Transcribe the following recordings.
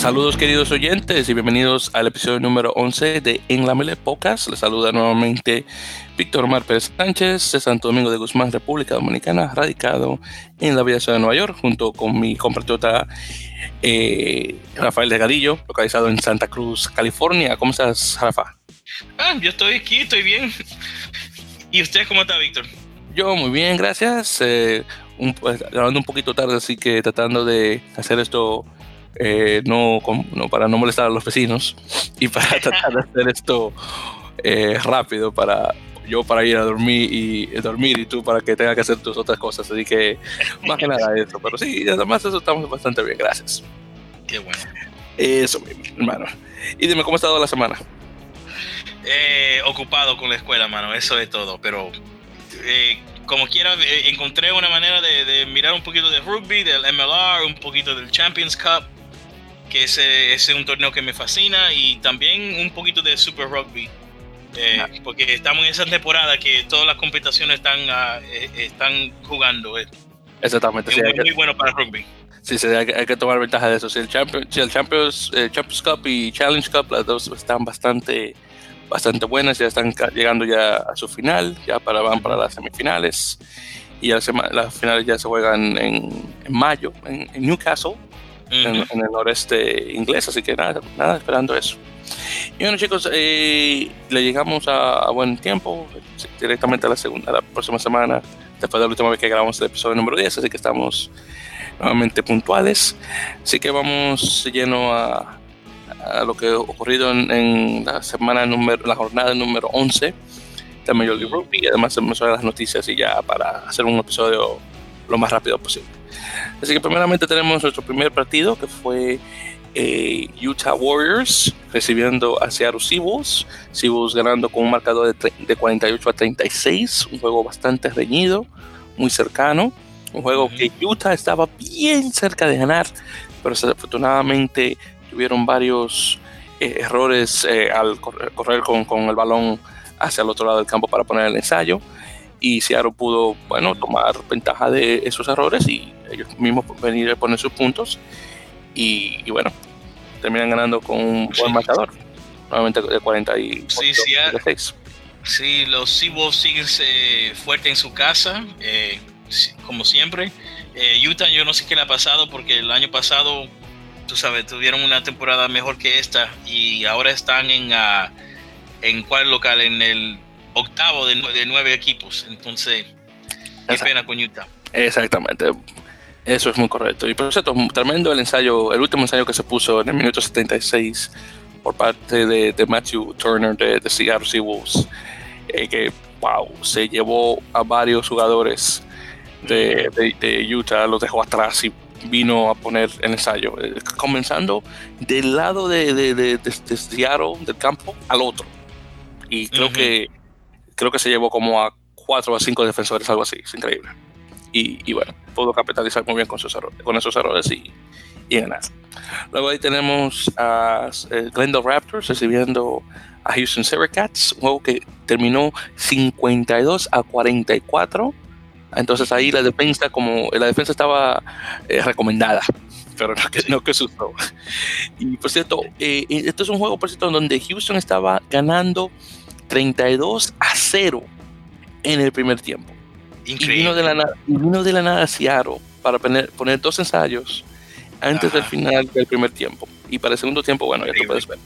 Saludos queridos oyentes y bienvenidos al episodio número 11 de En la Mele Pocas. Les saluda nuevamente Víctor Omar Pérez Sánchez de Santo Domingo de Guzmán, República Dominicana, radicado en la Villa Ciudad de Nueva York, junto con mi compatriota eh, Rafael Delgadillo, localizado en Santa Cruz, California. ¿Cómo estás, Rafa? Ah, yo estoy aquí, estoy bien. ¿Y usted cómo está, Víctor? Yo muy bien, gracias. Eh, un, pues, grabando un poquito tarde, así que tratando de hacer esto eh, no, no, para no molestar a los vecinos y para tratar de hacer esto eh, rápido para yo para ir a dormir y dormir y tú para que tengas que hacer tus otras cosas. Así que más que nada eso. Pero sí, además eso estamos bastante bien. Gracias. Qué bueno. Eso mismo, hermano. Y dime, ¿cómo ha estado la semana? Eh, ocupado con la escuela, mano. Eso es todo. Pero como quiera, encontré una manera de, de, mirar un poquito de rugby, del MLR, un poquito del Champions Cup que ese, es un torneo que me fascina y también un poquito de Super Rugby. Eh, porque estamos en esa temporada que todas las competiciones están, uh, están jugando. Eh. Exactamente. Es sí, muy, muy, bueno para rugby. Sí, sí hay, que, hay, que, tomar ventaja de eso. Si el, Champions, si el Champions, eh, Champions Cup y Challenge Cup, las dos están bastante, bastante buenas, ya están llegando ya a su final, ya para, van para las semifinales. Y las, las finales ya se juegan en, en mayo en, en Newcastle en, en, el noreste inglés, así que nada, nada esperando eso. Y bueno chicos, eh, le llegamos a, a, buen tiempo, directamente a la segunda, a la próxima semana, después de la última vez que grabamos el episodio número 10, así que estamos nuevamente puntuales. Así que vamos lleno a, a lo que ha ocurrido en, en, la semana número, la jornada número 11 de Major League Rugby y además a las noticias y ya para hacer un episodio lo más rápido posible. Así que primeramente tenemos nuestro primer partido que fue eh, Utah Warriors recibiendo a Seattle Seahawks. Seahawks ganando con un marcador de, de, 48 a 36, un juego bastante reñido, muy cercano. Un juego uh -huh. que Utah estaba bien cerca de ganar, pero desafortunadamente tuvieron varios eh, errores eh, al correr, correr con, con, el balón hacia el otro lado del campo para poner el ensayo. Y Seattle pudo, bueno, tomar ventaja de esos errores y ellos mismos venir a poner sus puntos. Y, y bueno, terminan ganando con un buen sí. marcador. Nuevamente de 40 y sí, sí, 36. Sí, los Seawolves siguen eh, fuerte en su casa, eh, como siempre. Eh, Utah, yo no sé qué le ha pasado porque el año pasado, tú sabes, tuvieron una temporada mejor que esta y ahora están en, uh, en cuál local, en el octavo de, de nueve equipos. Entonces, qué pena con Utah. Exactamente. Eso es muy correcto. Y por cierto, tremendo el ensayo, el último ensayo que se puso en el minuto 76 por parte de, de Matthew Turner de, de Seattle Seawolves, eh, que, wow, se llevó a varios jugadores de, de, de, Utah, los dejó atrás y vino a poner el ensayo, eh, comenzando del lado de, de, Seattle, del campo, al otro. Y creo uh -huh. que creo que se llevó como a cuatro o cinco defensores, algo así, es increíble. Y, y, bueno, pudo capitalizar muy bien con, sus errores, con esos errores y, y, ganar. Luego ahí tenemos a eh, Glendale Raptors recibiendo a Houston Cats, un juego que terminó 52 a 44. Entonces ahí la defensa, como la defensa estaba eh, recomendada, pero no que, no que asustó. Y por cierto, eh, esto es un juego, por cierto, donde Houston estaba ganando 32 a 0 en el primer tiempo. Increíble. Y vino de la nada, vino de la nada Seattle para poner, poner dos ensayos antes Ajá. del final del primer tiempo. Y para el segundo tiempo, bueno, ya tú puedes ver.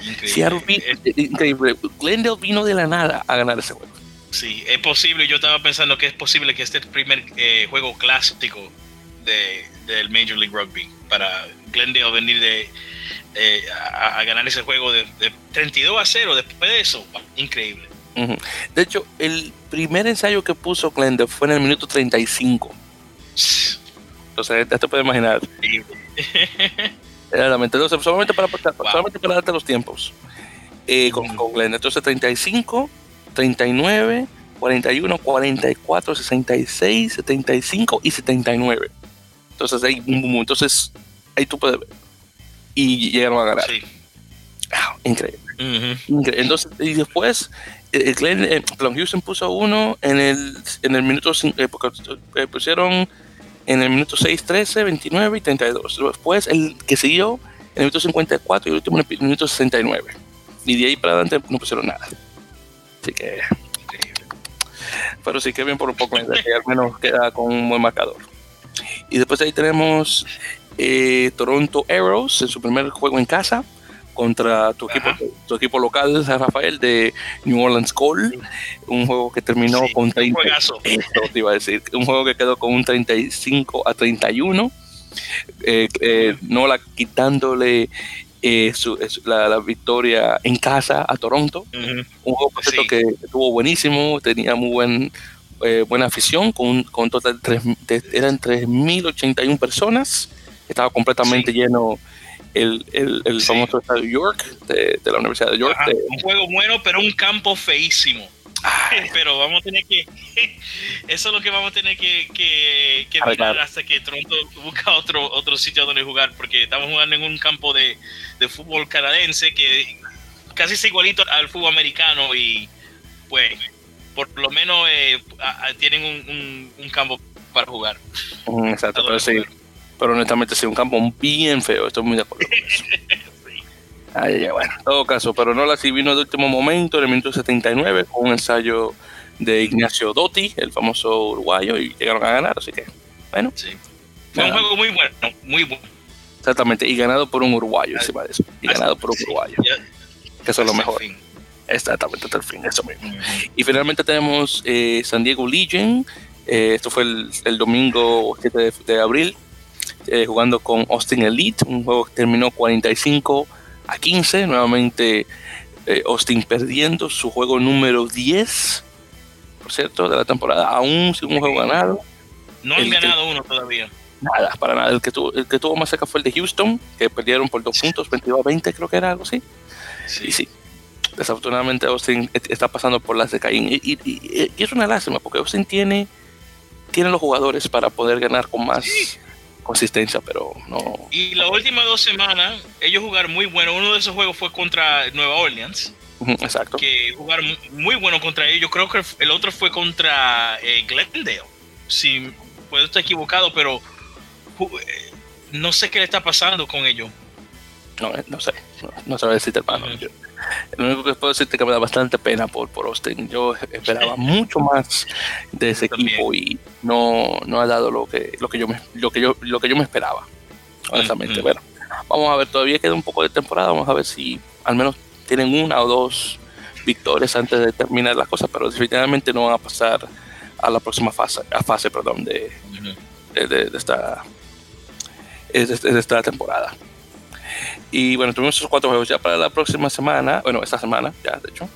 Increíble. Vino, es... increíble. Glendale vino de la nada a ganar ese juego. Sí, es posible. Yo estaba pensando que es posible que este primer eh, juego clásico de, del Major League Rugby para Glendale venir de, eh, a, a, ganar ese juego de, de 32 a 0 después de eso. Increíble. Uh -huh. De hecho, el primer ensayo que puso Glendale fue en el minuto 35. Entonces, ya te puedes imaginar. Realmente, entonces, solamente para, wow. solamente para darte los tiempos. Eh, con, con Glendale. Entonces, 35, 39, 41, 44, 66, 75 y 79. Entonces, ahí, entonces, ahí tú puedes ver. Y llegaron a ganar. Sí. Ah, increíble. Uh -huh. increíble. Entonces, y después eh, Glenn, eh, Houston puso uno en el, en el minuto eh, eh, pusieron en el minuto 6, 13, 29 y 32. Después el que siguió el minuto 54 y el último en el minuto 69. Y de ahí para adelante no pusieron nada. Así que. Pero sí que bien por un poco, al menos queda con un buen marcador. Y después ahí tenemos eh, Toronto Arrows en su primer juego en casa contra tu equipo, tu equipo local, San Rafael, de New Orleans Cole. Un juego que terminó con 30. te iba a decir. Un juego que quedó con un 35 a 31. Eh, eh, Nola quitándole eh, la, victoria en casa a Toronto. Un juego que estuvo buenísimo, tenía muy buen, buena afición, con, con total de, eran 3.081 personas. Estaba completamente lleno el, el, famoso estadio York de, la Universidad de York. un juego bueno, pero un campo feísimo. Pero vamos a tener que. Eso es lo que vamos a tener que, que, mirar hasta que Toronto busca otro, otro sitio donde jugar, porque estamos jugando en un campo de, de fútbol canadiense que casi es igualito al fútbol americano y, pues, por lo menos eh, tienen un, un, campo para jugar. Exacto, pero sí pero honestamente sí, un campo bien feo, estoy muy de acuerdo con eso. Ay, bueno, en todo caso, pero no la sí vino de último momento, en el minuto 79, con un ensayo de Ignacio Dotti, el famoso uruguayo, y llegaron a ganar, así que, bueno. Sí. Fue un juego muy bueno, muy bueno. Exactamente, y ganado por un uruguayo, encima de eso, y ganado por un uruguayo, que eso es lo mejor. Exactamente, hasta el fin, eso mismo. Y finalmente tenemos eh, San Diego Legion, eh, esto fue el, el domingo 7 de abril, eh, jugando con Austin Elite, un juego que terminó 45 a 15, nuevamente Austin perdiendo su juego número 10, por cierto, de la temporada, aún sin un juego ganado. No han ganado uno todavía. Nada, para nada. El que, tuvo, el que tuvo más cerca fue el de Houston, que perdieron por dos puntos, 22 a 20, creo que era algo así. Sí. Y sí, desafortunadamente Austin está pasando por las de Caín. Y, y, es una lástima, porque Austin tiene, tiene los jugadores para poder ganar con más consistencia, pero no. Y las últimas dos semanas, ellos jugaron muy bueno. Uno de esos juegos fue contra Nueva Orleans. exacto. Que jugaron muy bueno contra ellos. Creo que el otro fue contra eh, Glendale. Si puedo estar equivocado, pero eh, no sé qué le está pasando con ellos. No, eh, no sé. No, no sabe decirte, hermano. Lo único que puedo decirte es que me da bastante pena por, por Austin. Yo esperaba mucho más de ese equipo y no, no ha dado lo que, lo que yo me, lo que yo, lo que yo me esperaba. Honestamente. Bueno, vamos a ver, todavía queda un poco de temporada, vamos a ver si al menos tienen una o dos victorias antes de terminar las cosas, pero definitivamente no van a pasar a la próxima fase, a fase perdón, de, de, esta, de esta temporada. Y bueno, tuvimos esos cuatro juegos ya para la próxima semana, bueno, esta semana ya, de hecho,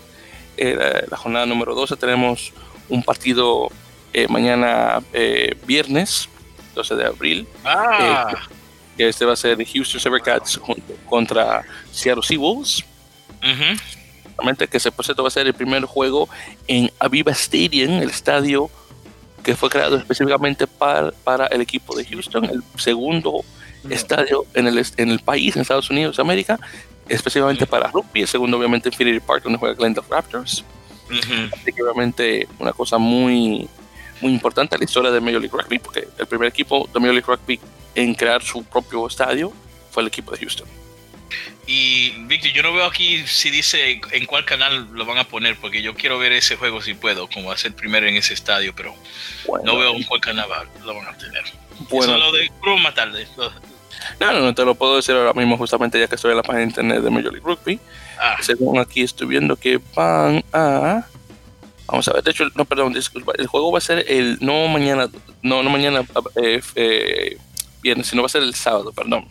eh, la, jornada número 12 tenemos un partido eh, mañana eh, viernes, 12 de abril. Ah. que este va a ser Houston Sabercats contra Seattle Seawolves. Uh que se cierto va a ser el primer juego en Aviva Stadium, el estadio que fue creado específicamente para, para el equipo de Houston, el segundo estadio en el, en el país, en Estados Unidos América, específicamente para rugby. El segundo, obviamente, Infinity Park, donde juega Glendale Raptors. Así que, obviamente, una cosa muy, muy importante en la historia de Major League Rugby, porque el primer equipo de Major League Rugby en crear su propio estadio fue el equipo de Houston. Y Víctor, yo no veo aquí si dice en cuál canal lo van a poner, porque yo quiero ver ese juego si puedo, como va a ser primero en ese estadio, pero no veo en cuál canal lo van a tener. Bueno, Eso lo de más tarde. No, no, no te lo puedo decir ahora mismo, justamente ya que estoy en la página de internet de Major League Rugby. Ah. Según aquí estoy viendo que van a. Vamos a ver, de hecho, no, perdón, disculpa, el juego va a ser el. No mañana, no, no mañana eh, eh, viernes, sino va a ser el sábado, perdón.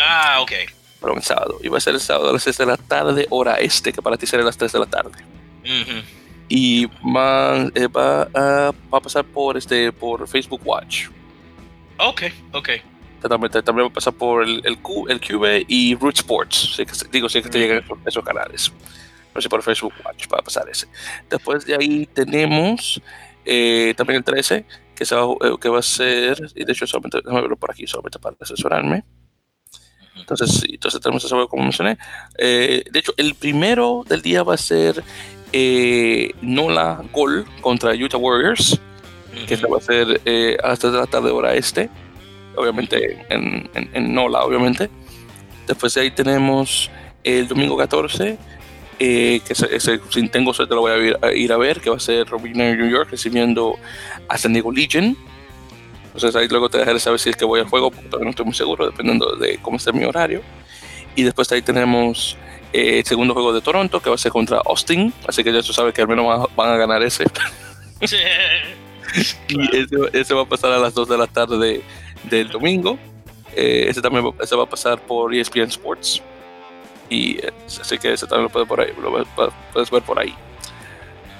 Ah, ok. Perdón, el sábado. Y va a ser el sábado a las 6 de la tarde, hora este, que para ti será las 3 de la tarde. Y van, eh, va, a, va a pasar por, este, por Facebook Watch. Ok, ok también, también va a pasar por el, el, el Cube y Root Sports. digo, si es que te llegan esos, canales. No sé, por Facebook Watch para pasar ese. Después de ahí tenemos eh, también el 13, que, se va, eh, que va a ser, y de hecho, solamente, déjame verlo por aquí, solamente para asesorarme. Entonces, entonces tenemos ese juego como mencioné. Eh, de hecho, el primero del día va a ser Nola Gol contra Utah Warriors, que se va a ser a las 3 de la tarde hora este obviamente en, en, Nola, obviamente. Después de ahí tenemos el domingo 14, eh, que ese, si tengo suerte lo voy a ir, a ir, a ver, que va a ser Robin New York recibiendo a San Diego Legion. Entonces ahí luego te dejaré saber si es que voy al juego, porque todavía no estoy muy seguro, dependiendo de cómo esté mi horario. Y después de ahí tenemos eh, el segundo juego de Toronto, que va a ser contra Austin, así que ya tú sabes que al menos van a, van a ganar ese. y ese, ese, va a pasar a las 2 de la tarde del domingo. Eh, ese también ese va a pasar por ESPN Sports. Y eh, así que ese también lo puedes, por ahí, lo puedes ver por ahí.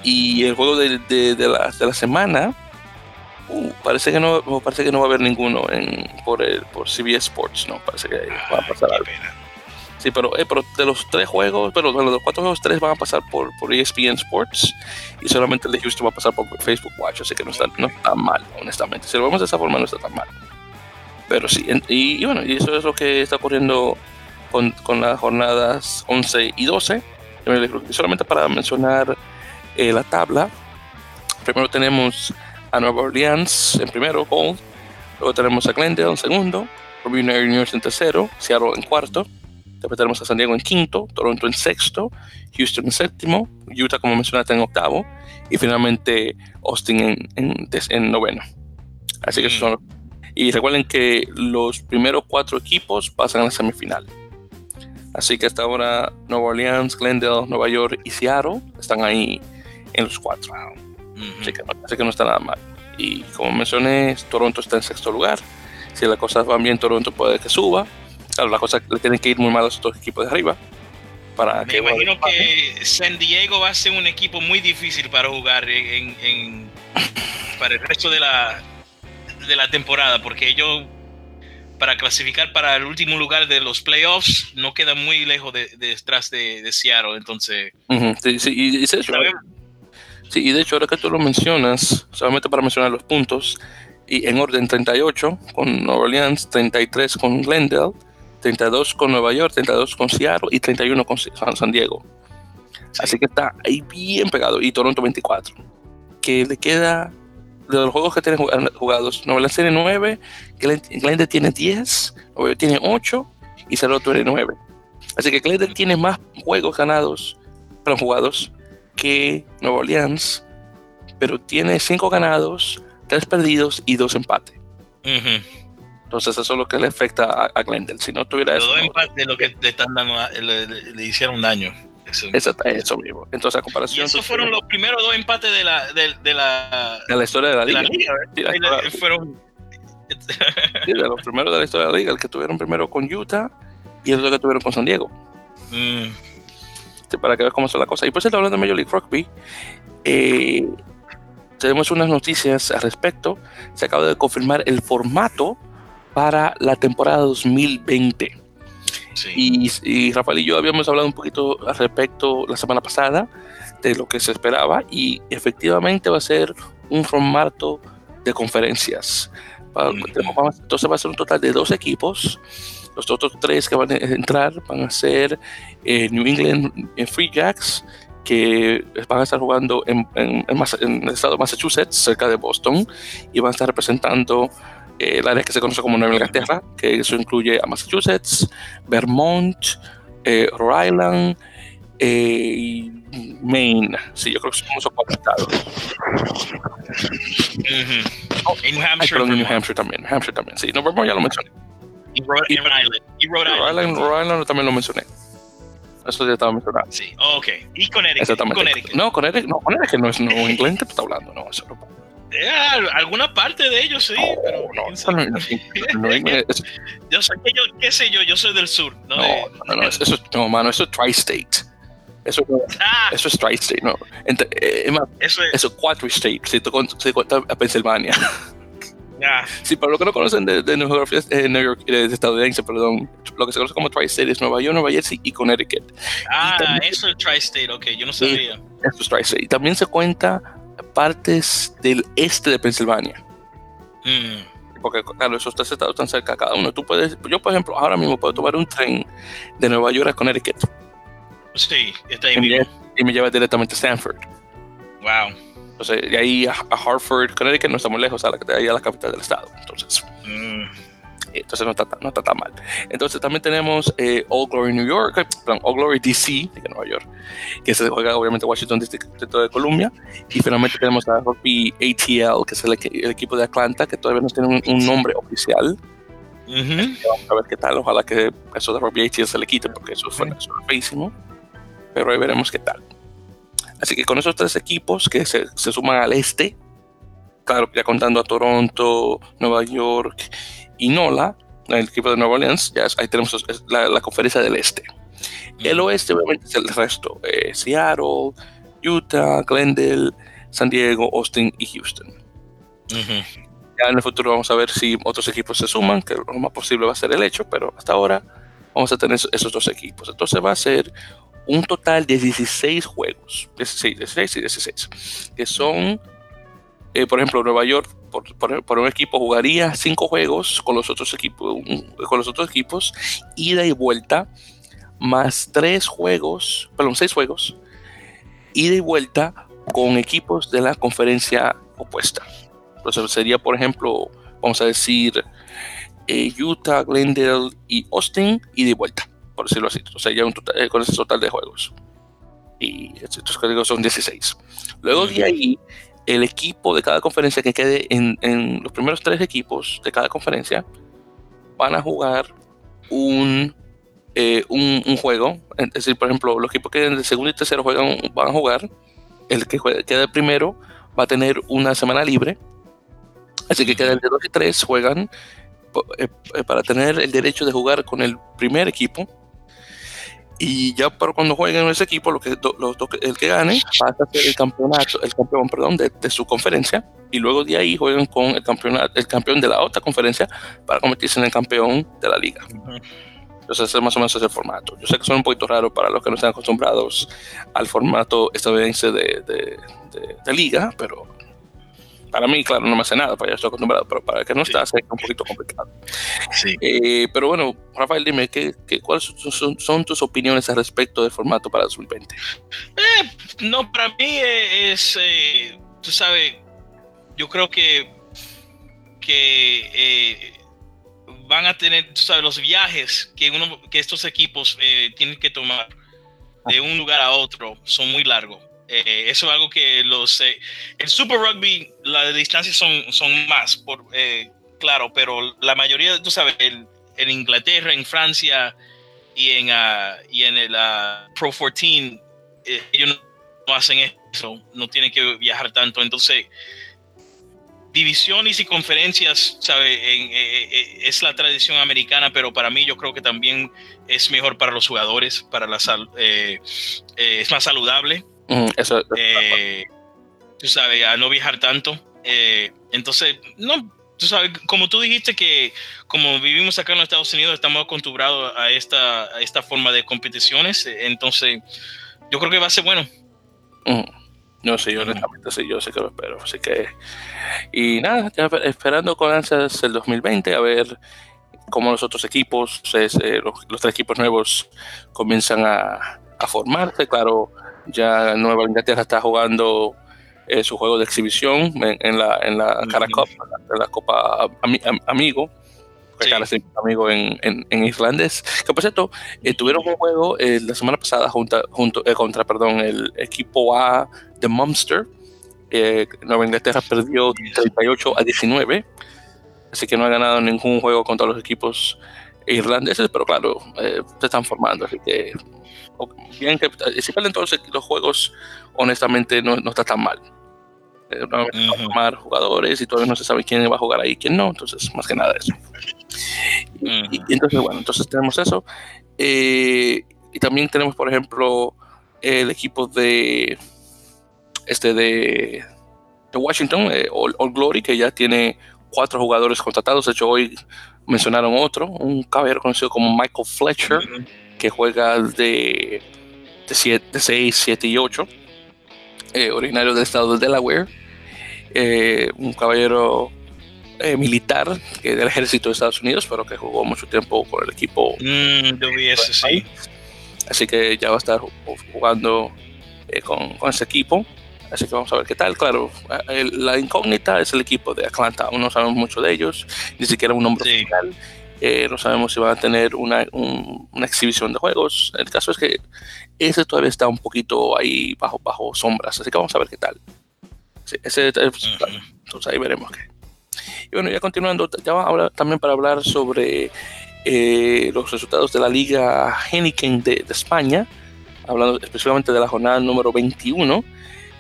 Y el juego de, de, de, la, de la, semana, uh, parece, que no, parece que no va a haber ninguno en, por, el, por CBS Sports. No, parece que va a pasar algo. Sí, pero, eh, pero, de los tres juegos, pero de los cuatro juegos, tres van a pasar por, por ESPN Sports y solamente el de Houston va a pasar por Facebook Watch, así que no está, no está mal, honestamente. Si lo vemos de esa forma, no está tan mal. Pero sí, y, y bueno, y eso es lo que está ocurriendo con, con, las jornadas 11 y 12. Y solamente para mencionar eh, la tabla, primero tenemos a Nueva Orleans en primero, Gold. Luego tenemos a Glendale en segundo, Robin Juniors en tercero, Seattle en cuarto. Después tenemos a San Diego en quinto, Toronto en sexto, Houston en séptimo, Utah, como mencionaste, en octavo. Y finalmente Austin en, en, en noveno. Así que son. Y recuerden que los primeros cuatro equipos pasan a la semifinal. Así que hasta ahora Nueva Orleans, Glendale, Nueva York y Seattle están ahí en los cuatro. Uh -huh. así, que no, así, que no, está nada mal. Y como mencioné, Toronto está en sexto lugar. Si las cosas van bien, Toronto puede que suba. Claro, las cosas le tienen que ir muy mal a los otros equipos de arriba. Para Me que imagino que San Diego va a ser un equipo muy difícil para jugar en, en, para el resto de la, de la temporada, porque ellos para clasificar para el último lugar de los playoffs no queda muy lejos de, de detrás de, de, Seattle, entonces... Uh -huh. sí, sí, y, y, sí, y de hecho ahora que tú lo mencionas, solamente para mencionar los puntos, y en orden 38 con Nueva Orleans, 33 con Glendale, 32 con Nueva York, 32 con Seattle y 31 con San Diego. Sí. Así que está ahí bien pegado. Y Toronto 24. Que le queda de los juegos que tienen jugados. Nueva Orleans tiene 9, Glendale tiene 10, Nueva York tiene 8 y Seattle tiene 9. Así que Glendale tiene más juegos ganados, pero jugados, que Nueva Orleans, pero tiene 5 ganados, 3 perdidos y 2 empates. Uh -huh. Entonces eso es lo que le afecta a, a Glendale. Si no tuviera Los eso... dos empates lo que le, están dando, le, le, le hicieron daño. Eso, eso, eso, mismo. Entonces, a comparación. Y esos fueron los primeros dos empates de la, de, de la, de la historia de la liga. De la liga sí, la historia, fueron. sí, de los primeros de la historia de la liga. El que tuvieron primero con Utah y el otro que tuvieron con San Diego. Mm. Sí, para que veas cómo son las cosas. Y pues, hablando de Major League Rugby, eh, tenemos unas noticias al respecto. Se acaba de confirmar el formato para la temporada 2020. Sí. Y, y, Rafael y yo habíamos hablado un poquito al respecto la semana pasada de lo que se esperaba y efectivamente va a ser un formato de conferencias. Para, mm -hmm. Entonces va a ser un total de dos equipos. Los otros tres que van a entrar van a ser eh, New England Free Jacks, que van a estar jugando en, en, en, en, el estado de Massachusetts, cerca de Boston, y van a estar representando eh, el área que se conoce como Nueva Inglaterra, que eso incluye a Massachusetts, Vermont, eh, Rhode Island eh, y Maine. Sí, yo creo que son esos cuatro estados. Mm -hmm. oh, New Hampshire. Ay, New Hampshire también, New Hampshire también, sí. No, Vermont ya lo mencioné. Y Rhode, y, Rhode Island. Y Rhode Island. Rhode Island, Rhode Island también lo mencioné. Eso ya estaba mencionado. Sí, oh, ok. Y Connecticut. Exactamente. Connecticut. No, Connecticut, no, Connecticut no es New England que tú estás hablando, no, eso no. Eh, alguna parte de ellos sí, no, pero no, no, no, es, yo sé que yo, qué sé yo, yo soy del sur. No, no, no, no, eso, no mano, eso es tri-state. Eso, ah. eso es tri-state, no. Entre, eh, más, eso es eso quadri-state, si tú cuentas a Pensilvania. Sí, para los que no conocen de, de New York, eh, New York eh, estadounidense, perdón, lo que se conoce como Tri-State es Nueva York, Nueva Jersey y Connecticut. Ah, y también, eso es Tri-State, ok, yo no sabía. Eso es Tri-State. Y también se cuenta partes del este de Pensilvania. Mm. Porque, claro, esos tres estados están cerca cada uno. Tú puedes, yo, por ejemplo, ahora mismo puedo tomar un tren de Nueva York a Connecticut. Sí, está ahí y mismo. Me, y me lleva directamente a Stanford. Wow. Entonces, de ahí a, a Hartford, Connecticut, no está muy lejos, a la, de ahí a la capital del estado. Entonces, mm. Entonces no está, no está tan mal. Entonces también tenemos eh, All Glory New York, eh, perdón, All Glory DC de Nueva York, que se juega obviamente Washington Distrito de Columbia. Y finalmente tenemos a Rugby ATL, que es el, equipo de Atlanta, que todavía no tiene un, nombre oficial. Vamos a ver qué tal. Ojalá que eso de Rugby ATL se le quite, porque eso fue, eso feísimo. Pero ahí veremos qué tal. Así que con esos tres equipos que se, se suman al este, claro, ya contando a Toronto, Nueva York y NOLA, el equipo de Nueva Orleans, ya ahí tenemos la, conferencia del este. El oeste, obviamente, es el resto: eh, Seattle, Utah, Glendale, San Diego, Austin y Houston. Ya en el futuro vamos a ver si otros equipos se suman, que lo más posible va a ser el hecho, pero hasta ahora vamos a tener esos dos equipos. Entonces va a ser un total de 16 juegos, 16, 16 y 16, que son, eh, por ejemplo, Nueva York por, un equipo jugaría cinco juegos con los otros equipos, con los otros equipos, ida y vuelta, más tres juegos, perdón, seis juegos, ida y vuelta con equipos de la conferencia opuesta. Entonces sería, por ejemplo, vamos a decir, eh, Utah, Glendale y Austin, ida y vuelta, por decirlo así. O sea, ya un total, eh, con ese total de juegos. Y estos códigos son 16. Luego de ahí el equipo de cada conferencia que quede en, los primeros tres equipos de cada conferencia van a jugar un, eh, un, juego. Es decir, por ejemplo, los equipos que queden de segundo y tercero juegan, van a jugar. El que quede primero va a tener una semana libre. Así que queden de dos y tres juegan eh, eh, para tener el derecho de jugar con el primer equipo y ya para cuando jueguen en ese equipo, lo que, los, el que gane pasa a ser el campeonato, el campeón, perdón, de, de, su conferencia. Y luego de ahí juegan con el campeonato, el campeón de la otra conferencia para convertirse en el campeón de la liga. Entonces, ese más o menos es el formato. Yo sé que son un poquito raro para los que no están acostumbrados al formato estadounidense de, de, de liga, pero para mí, claro, no me hace nada, para ya estoy acostumbrado, pero para el que no está, es un poquito complicado. Sí. Eh, pero bueno, Rafael, dime, ¿qué, qué, cuáles son, tus opiniones al respecto del formato para 2020? Eh, no, para mí es, eh, tú sabes, yo creo que, que van a tener, tú sabes, los viajes que, uno, que estos equipos tienen que tomar de un lugar a otro son muy largos. Eh, eso es algo que los... Eh, el Super Rugby, las distancias son, son más, por, eh, claro, pero la mayoría, tú sabes, en Inglaterra, en Francia y en, uh, y en el uh, Pro 14, ellos no, hacen eso, no tienen que viajar tanto. Entonces, divisiones y conferencias, ¿sabe? es la tradición americana, pero para mí yo creo que también es mejor para los jugadores, para la es más saludable eso, eh, tú sabes, a no viajar tanto. Eh, entonces, no, tú sabes, como tú dijiste que como vivimos acá en los Estados Unidos, estamos acostumbrados a esta, a esta forma de competiciones, eh, entonces yo creo que va a ser bueno. No sé, yo honestamente sí, yo sé que lo espero. Así que, y nada, esperando con ansias el 2020 a ver cómo los otros equipos, los, tres equipos nuevos comienzan a, a formarse. Claro, ya Nueva Inglaterra está jugando eh, su juego de exhibición en, la, en la Cara Cup, en la Copa Amigo. amigo en, en, islandés. Que por cierto, eh, tuvieron un juego eh, la semana pasada junto, junto contra perdón, el equipo A de Munster. Nueva Inglaterra perdió 38 a 19. Así que no ha ganado ningún juego contra los equipos irlandeses, pero claro, se están formando. Así que bien que si entonces los juegos honestamente no, no está tan mal. Eh, formar jugadores y todavía no se sabe quién va a jugar ahí y quién no entonces más que nada eso. Y, entonces bueno entonces tenemos eso. Eh, y también tenemos por ejemplo el equipo de este de, de Washington eh, All, Glory que ya tiene cuatro jugadores contratados. De hecho hoy mencionaron otro un caballero conocido como Michael Fletcher que juega de, de, 6, 7 y 8, eh, originario del estado de Delaware, eh, un caballero eh, militar del ejército de Estados Unidos, pero que jugó mucho tiempo con el equipo. Mm, sí. Así que ya va a estar jugando con, con, ese equipo. Así que vamos a ver qué tal. Claro, la incógnita es el equipo de Atlanta. Aún no sabemos mucho de ellos, ni siquiera un nombre oficial Eh, no sabemos si van a tener una, una, exhibición de juegos. El caso es que ese todavía está un poquito ahí bajo, bajo sombras, así que vamos a ver qué tal. ese, entonces ahí veremos qué. Y bueno, ya continuando, ya vamos a hablar también para hablar sobre eh, los resultados de la Liga Heineken de, de, España, hablando específicamente de la jornada número 21,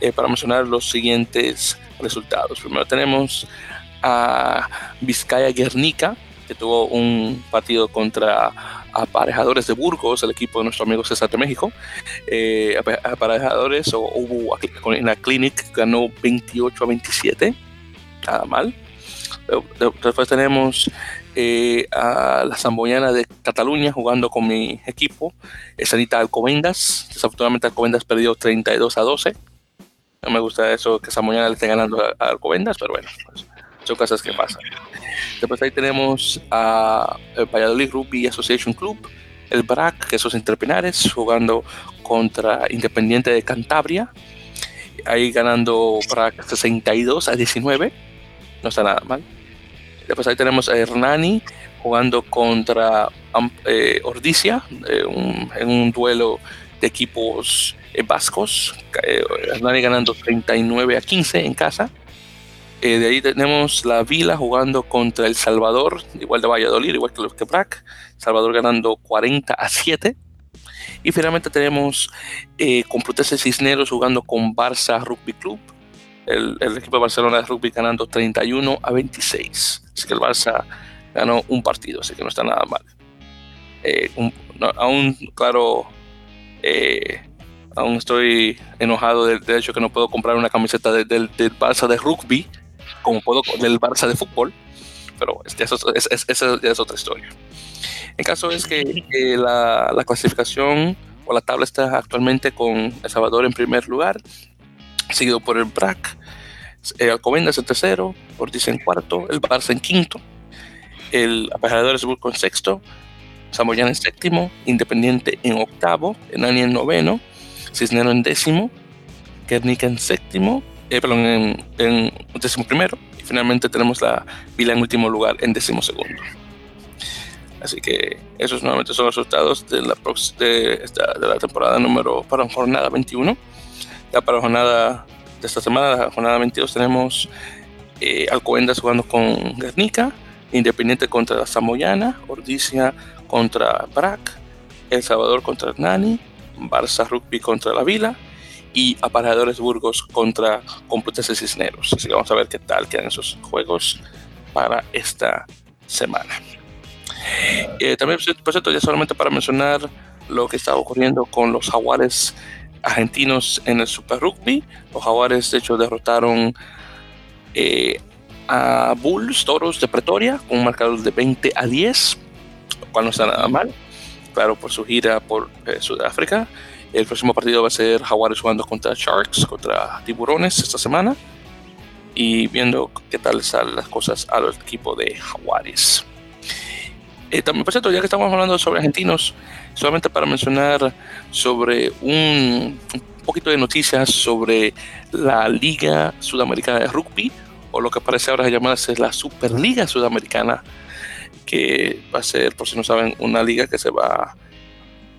eh, para mencionar los siguientes resultados. Primero tenemos a Vizcaya Guernica, que tuvo un partido contra aparejadores de Burgos, el equipo de nuestro amigo César de México. Eh, aparejadores, o hubo en la Clinic, ganó 28 a 27, nada mal. Después tenemos eh, a la Zamboyana de Cataluña jugando con mi equipo, Sanita Alcobendas. Desafortunadamente Alcobendas perdió 32 a 12. No me gusta eso que Zamboyana le esté ganando a, Alcobendas, pero bueno, pues, son cosas que pasan. Después ahí tenemos a Valladolid Rugby Association Club, el BRAC, esos Interpinares, jugando contra Independiente de Cantabria. Ahí ganando BRAC 62 a 19. No está nada mal. Después ahí tenemos a Hernani jugando contra eh, eh, en un duelo de equipos eh, vascos. Hernani ganando 39 a 15 en casa. de ahí tenemos la Vila jugando contra El Salvador, igual de Valladolid, igual que los que Brac. Salvador ganando 40 a 7. Y finalmente tenemos eh, Complutense Cisneros jugando con Barça Rugby Club el, equipo de Barcelona de rugby ganando 31 a 26. Así que el Barça ganó un partido, así que no está nada mal. Eh, aún, claro, eh, aún estoy enojado del, hecho que no puedo comprar una camiseta del, del, Barça de rugby como puedo del Barça de fútbol, pero esa es, otra historia. El caso es que la, la clasificación o la tabla está actualmente con El Salvador en primer lugar, seguido por el BRAC, eh, Alcobendas en tercero, Ortiz en cuarto, el Barça en quinto, el Apajadores Burco en sexto, Samoyana en séptimo, Independiente en octavo, Enani en noveno, Cisnero en décimo, Guernica en séptimo, eh, perdón, en, en, décimo primero, y finalmente tenemos la Vila en último lugar en décimo segundo. Así que esos nuevamente son los resultados de la, de, esta, de la temporada número para jornada 21 ya para jornada de esta semana, la jornada 22, tenemos eh, Alcobendas jugando con Guernica, Independiente contra Samoyana, Ordicia contra Brac, El Salvador contra Nani, Barça Rugby contra La Vila y Aparadores Burgos contra Complutense Cisneros. Así que vamos a ver qué tal quedan esos juegos para esta semana. Eh, también, por cierto, ya solamente para mencionar lo que está ocurriendo con los jaguares argentinos en el Super Rugby. Los Jaguares, de hecho, derrotaron eh, a Bulls, Toros de Pretoria, con un marcador de 20 a 10, lo cual no está nada mal. Claro, por su gira por eh, Sudáfrica. El próximo partido va a ser Jaguares jugando contra Sharks, contra Tiburones esta semana. Y viendo qué tal salen las cosas al equipo de Jaguares. Eh, también, por cierto, ya que estamos hablando sobre argentinos, solamente para mencionar sobre un, poquito de noticias sobre la Liga Sudamericana de Rugby, o lo que parece ahora llamarse la Superliga Sudamericana, que va a ser, por si no saben, una liga que se va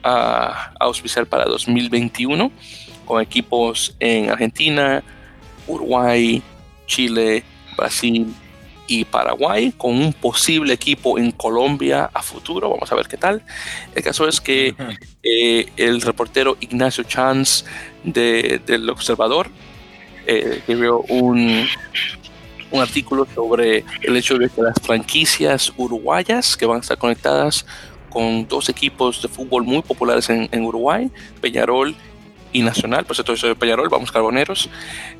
a, auspiciar para 2021 con equipos en Argentina, Uruguay, Chile, Brasil, y Paraguay, con un posible equipo en Colombia a futuro. Vamos a ver qué tal. El caso es que eh, el reportero Ignacio Chance de, del Observador eh, escribió un, un artículo sobre el hecho de que las franquicias uruguayas que van a estar conectadas con dos equipos de fútbol muy populares en, en Uruguay, Peñarol y Nacional, por cierto, de Peñarol, vamos carboneros.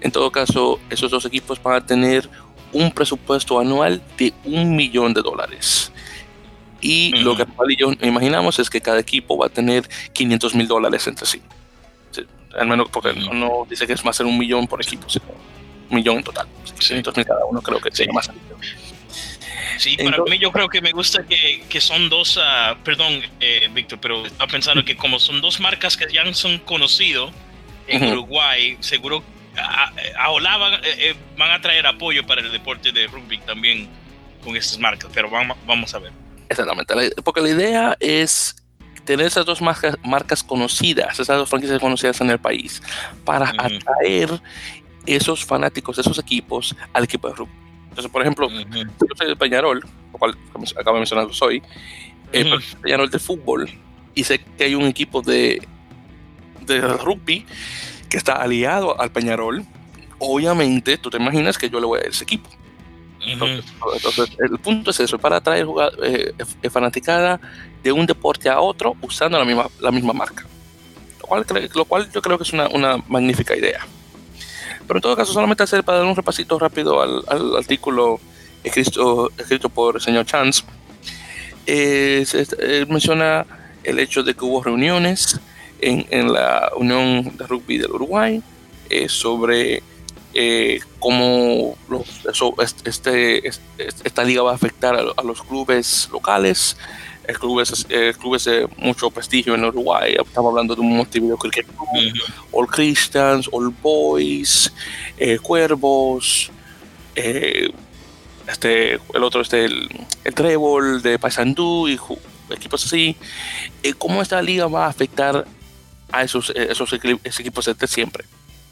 En todo caso, esos dos equipos van a tener un presupuesto anual de un millón de dólares. Y lo que yo imaginamos es que cada equipo va a tener 500 mil dólares entre sí. Al menos porque no, dice que es más de un millón por equipo, sino un millón en total. 500 mil cada uno creo que sería más. Sí, para mí yo creo que me gusta que, que son dos, uh, perdón, eh, Víctor, pero estaba pensando que como son dos marcas que ya son conocidos en Uruguay, seguro a, a van, eh, eh, van, a traer apoyo para el deporte de rugby también con estas marcas, pero vamos, vamos a ver. Exactamente, porque la idea es tener esas dos marcas, marcas conocidas, esas dos franquicias conocidas en el país, para atraer esos fanáticos de esos equipos al equipo de rugby. Entonces, por ejemplo, yo soy de Peñarol, lo cual acabo de mencionarlo soy, el Peñarol de fútbol, y sé que hay un equipo de, de rugby que está aliado al Peñarol. Obviamente, tú te imaginas que yo le voy a ese equipo. entonces, el punto es eso, para atraer eh, fanaticada de un deporte a otro usando la misma, la misma marca. Lo cual, lo cual yo creo que es una, una magnífica idea. Pero en todo caso, solamente hacer para dar un repasito rápido al, al artículo escrito, escrito por el señor Chance. Eh, menciona el hecho de que hubo reuniones en, en la Unión de Rugby del Uruguay eh, sobre eh, cómo este, este, esta liga va a afectar a, los clubes locales, clubes, clubes de mucho prestigio en Uruguay. Estamos hablando de un Montevideo Cricket All Christians, All Boys, eh, Cuervos, eh, este, el otro, este, el, el Trébol de Paysandú y equipos así. Eh, ¿Cómo esta liga va a afectar a esos, esos, equipos de siempre?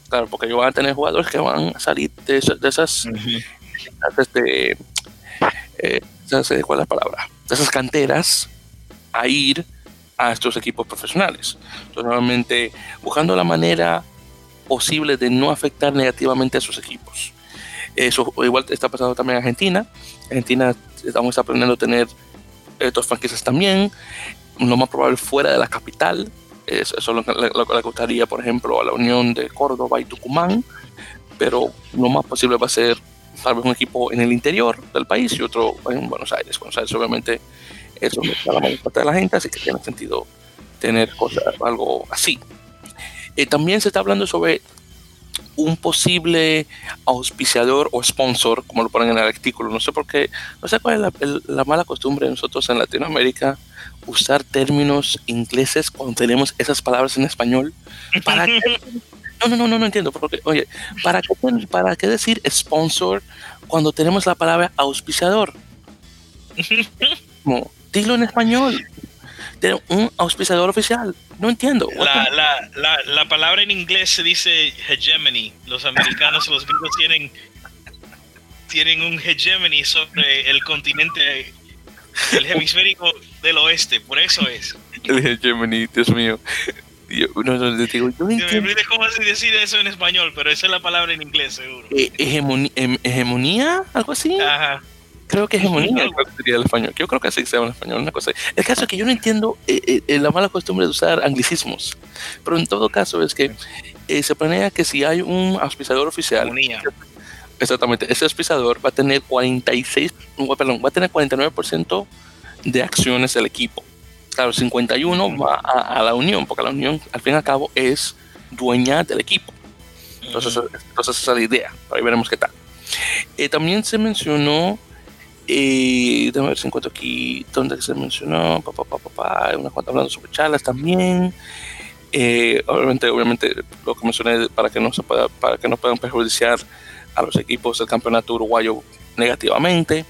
Claro, porque ellos van a tener jugadores que van a salir de, esas, de esas, este, ¿cuál es la palabra? De esas canteras a ir a estos equipos profesionales. Entonces, normalmente buscando la manera posible de no afectar negativamente a sus equipos. Eso igual está pasando también en Argentina. Argentina estamos aprendiendo a tener estos franquicias también. Lo más probable fuera de la capital. Eso es lo que le gustaría, por ejemplo, a la Unión de Córdoba y Tucumán. Pero lo más posible va a ser tal vez un equipo en el interior del país y otro en Buenos Aires. Buenos Aires obviamente es para la mayor parte de la gente, así que tiene sentido tener cosas, algo así. Eh, también se está hablando sobre un posible auspiciador o sponsor, como lo ponen en el artículo. No sé por qué, no sé cuál es la, mala costumbre de nosotros en Latinoamérica usar términos ingleses cuando tenemos esas palabras en español. ¿Para No, no, no, no, entiendo. Porque, oye, ¿para qué, ¿para qué decir sponsor cuando tenemos la palabra auspiciador? Dilo en español. De un auspiciador oficial. No entiendo. La, la, la, la, palabra en inglés se dice hegemony. Los americanos, los gringos tienen, tienen un hegemony sobre el continente, el hemisférico del oeste. Por eso es. El hegemony, Dios mío. Yo, no, no, te digo, yo ¿Cómo así decir eso en español? Pero esa es la palabra en inglés, seguro. Eh, ¿Hegemonía? ¿Algo así? Ajá. Creo que hegemonía sería el español. Yo creo que así se llama en español, una cosa. El caso es que yo no entiendo eh, eh, la mala costumbre de usar anglicismos. Pero en todo caso es que eh, se planea que si hay un auspiciador oficial. Exactamente, ese auspiciador va a tener 46, perdón, va a tener 49% de acciones del equipo. Claro, 51 va a, la Unión, porque la Unión al fin y al cabo es dueña del equipo. Entonces, entonces esa es la idea. Ahí veremos qué tal. también se mencionó y déjame ver si encuentro aquí donde se mencionó, papá, papá, papá, una cuanta hablando sobre charlas también. Eh, obviamente, obviamente lo que mencioné para que no se pueda, para que no puedan perjudiciar a los equipos del campeonato uruguayo negativamente.